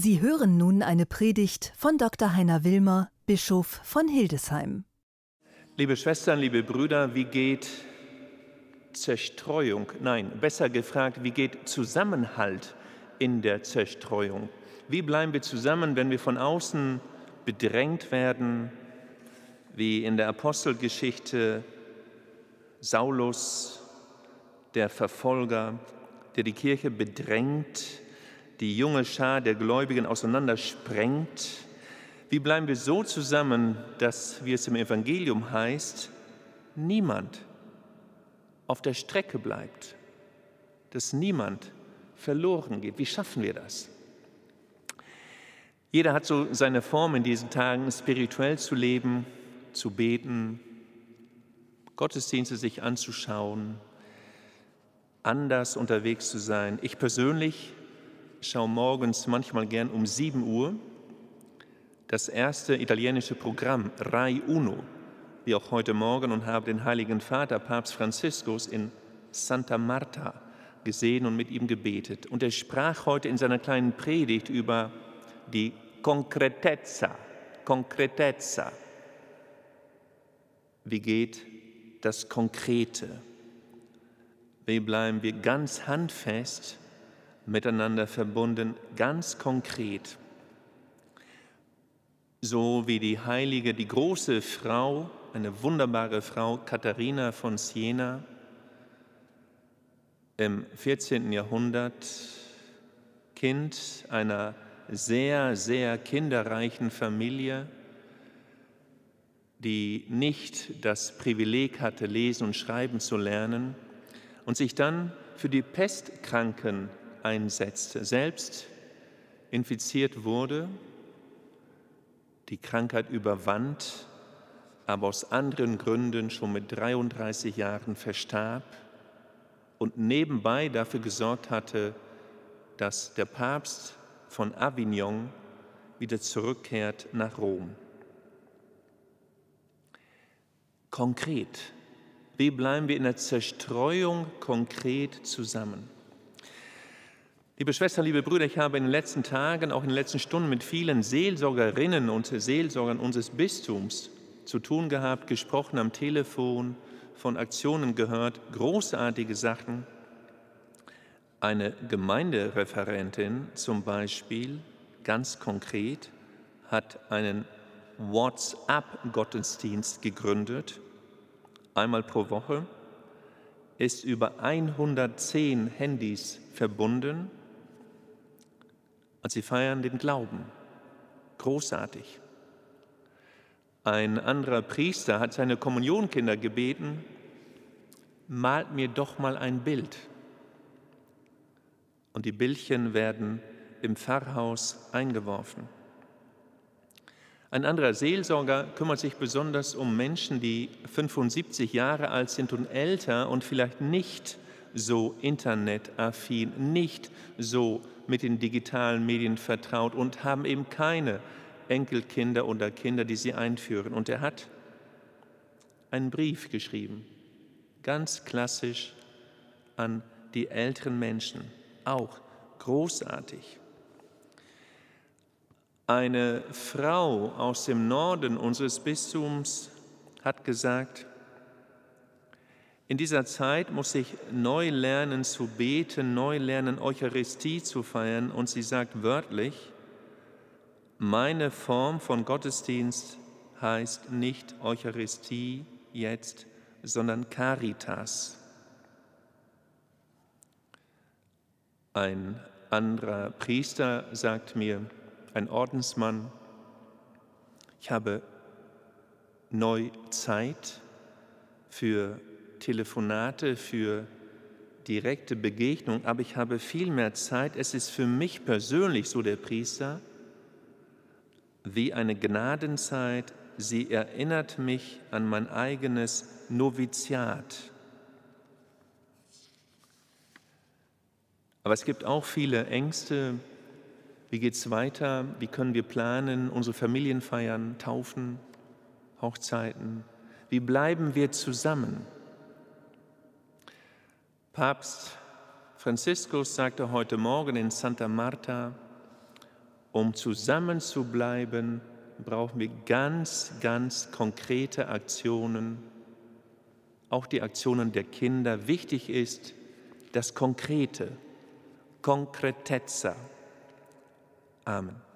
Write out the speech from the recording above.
Sie hören nun eine Predigt von Dr. Heiner Wilmer, Bischof von Hildesheim. Liebe Schwestern, liebe Brüder, wie geht Zerstreuung, nein, besser gefragt, wie geht Zusammenhalt in der Zerstreuung? Wie bleiben wir zusammen, wenn wir von außen bedrängt werden, wie in der Apostelgeschichte Saulus, der Verfolger, der die Kirche bedrängt, die junge Schar der Gläubigen auseinandersprengt? Wie bleiben wir so zusammen, dass, wie es im Evangelium heißt, niemand auf der Strecke bleibt, dass niemand verloren geht? Wie schaffen wir das? Jeder hat so seine Form in diesen Tagen, spirituell zu leben, zu beten, Gottesdienste sich anzuschauen, anders unterwegs zu sein. Ich persönlich schaue morgens manchmal gern um 7 Uhr das erste italienische Programm Rai Uno, wie auch heute Morgen, und habe den Heiligen Vater, Papst Franziskus, in Santa Marta gesehen und mit ihm gebetet. Und er sprach heute in seiner kleinen Predigt über die Concretezza, Concretezza. Wie geht das Konkrete? Wie bleiben wir ganz handfest miteinander verbunden, ganz konkret. So wie die heilige, die große Frau, eine wunderbare Frau, Katharina von Siena, im 14. Jahrhundert Kind einer sehr, sehr kinderreichen Familie, die nicht das Privileg hatte, lesen und schreiben zu lernen und sich dann für die Pestkranken einsetzte, selbst infiziert wurde, die Krankheit überwand, aber aus anderen Gründen schon mit 33 Jahren verstarb und nebenbei dafür gesorgt hatte, dass der Papst von Avignon wieder zurückkehrt nach Rom. Konkret, wie bleiben wir in der Zerstreuung konkret zusammen? Liebe Schwestern, liebe Brüder, ich habe in den letzten Tagen, auch in den letzten Stunden mit vielen Seelsorgerinnen und Seelsorgern unseres Bistums zu tun gehabt, gesprochen am Telefon, von Aktionen gehört, großartige Sachen. Eine Gemeindereferentin zum Beispiel, ganz konkret, hat einen WhatsApp-Gottesdienst gegründet, einmal pro Woche, ist über 110 Handys verbunden und sie feiern den Glauben. Großartig. Ein anderer Priester hat seine Kommunionkinder gebeten, malt mir doch mal ein Bild. Und die Bildchen werden im Pfarrhaus eingeworfen. Ein anderer Seelsorger kümmert sich besonders um Menschen, die 75 Jahre alt sind und älter und vielleicht nicht so internetaffin, nicht so mit den digitalen Medien vertraut und haben eben keine Enkelkinder oder Kinder, die sie einführen. Und er hat einen Brief geschrieben, ganz klassisch an die älteren Menschen, auch großartig. Eine Frau aus dem Norden unseres Bistums hat gesagt, in dieser Zeit muss ich neu lernen zu beten, neu lernen, Eucharistie zu feiern. Und sie sagt wörtlich, meine Form von Gottesdienst heißt nicht Eucharistie jetzt, sondern Caritas. Ein anderer Priester sagt mir, ein Ordensmann, ich habe neu Zeit für Telefonate, für direkte Begegnung, aber ich habe viel mehr Zeit. Es ist für mich persönlich, so der Priester, wie eine Gnadenzeit. Sie erinnert mich an mein eigenes Noviziat. Aber es gibt auch viele Ängste. Wie geht es weiter? Wie können wir planen, unsere Familien feiern, Taufen, Hochzeiten? Wie bleiben wir zusammen? Papst Franziskus sagte heute Morgen in Santa Marta, Um zusammen zu bleiben, brauchen wir ganz, ganz konkrete Aktionen, auch die Aktionen der Kinder. Wichtig ist das Konkrete, Konkretezza. Amen.